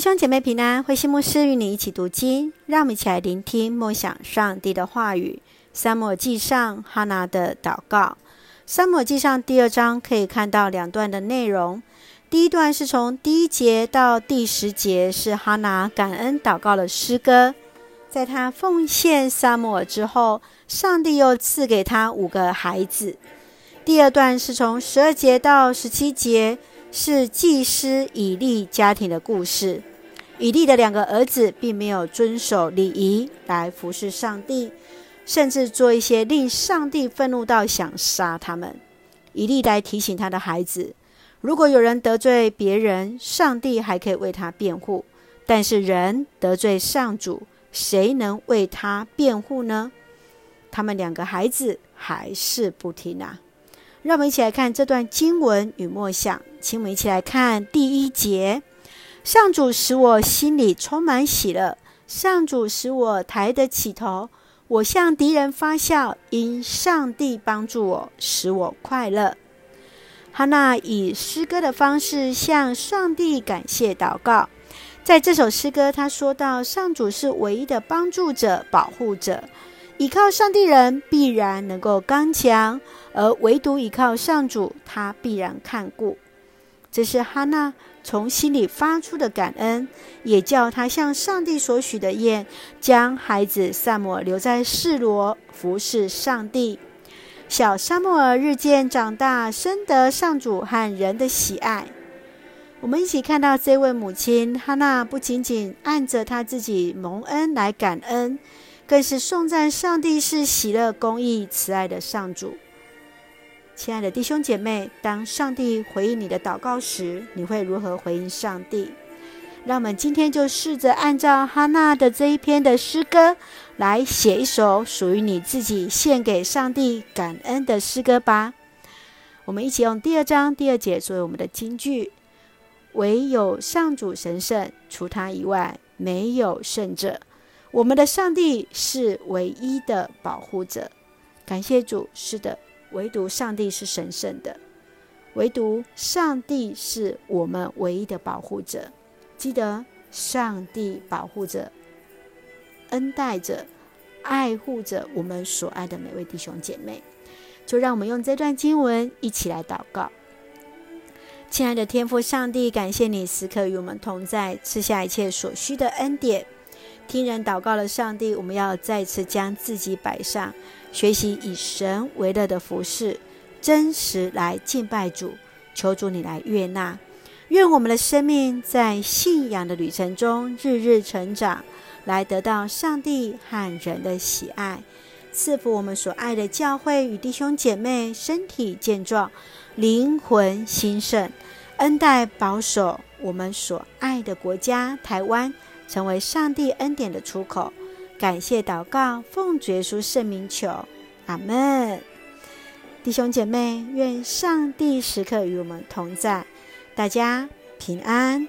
兄姐妹平安，慧馨牧师与你一起读经，让我们一起来聆听默想上帝的话语。撒母耳记上哈拿的祷告。撒母耳记上第二章可以看到两段的内容。第一段是从第一节到第十节，是哈拿感恩祷告的诗歌。在他奉献撒母耳之后，上帝又赐给他五个孩子。第二段是从十二节到十七节。是祭司以利家庭的故事。以利的两个儿子并没有遵守礼仪来服侍上帝，甚至做一些令上帝愤怒到想杀他们。以利来提醒他的孩子：如果有人得罪别人，上帝还可以为他辩护；但是人得罪上主，谁能为他辩护呢？他们两个孩子还是不听啊！让我们一起来看这段经文与默想。请我们一起来看第一节：上主使我心里充满喜乐，上主使我抬得起头。我向敌人发笑，因上帝帮助我，使我快乐。哈娜以诗歌的方式向上帝感谢祷告。在这首诗歌，他说到：上主是唯一的帮助者、保护者。倚靠上帝人必然能够刚强，而唯独倚靠上主，他必然看顾。这是哈娜从心里发出的感恩，也叫他向上帝所许的愿，将孩子撒母耳留在示罗服侍上帝。小撒母耳日渐长大，深得上主和人的喜爱。我们一起看到这位母亲哈娜，不仅仅按着她自己蒙恩来感恩，更是颂赞上帝是喜乐、公义、慈爱的上主。亲爱的弟兄姐妹，当上帝回应你的祷告时，你会如何回应上帝？让我们今天就试着按照哈娜的这一篇的诗歌，来写一首属于你自己献给上帝感恩的诗歌吧。我们一起用第二章第二节作为我们的金句：唯有上主神圣，除他以外没有圣者。我们的上帝是唯一的保护者。感谢主，是的。唯独上帝是神圣的，唯独上帝是我们唯一的保护者。记得，上帝保护着、恩待着、爱护着我们所爱的每位弟兄姐妹。就让我们用这段经文一起来祷告。亲爱的天父上帝，感谢你时刻与我们同在，赐下一切所需的恩典。听人祷告的上帝，我们要再次将自己摆上。学习以神为乐的服饰，真实来敬拜主，求主你来悦纳。愿我们的生命在信仰的旅程中日日成长，来得到上帝和人的喜爱，赐福我们所爱的教会与弟兄姐妹身体健壮，灵魂兴盛，恩待保守我们所爱的国家台湾，成为上帝恩典的出口。感谢祷告，奉主耶稣圣名求，阿门。弟兄姐妹，愿上帝时刻与我们同在，大家平安。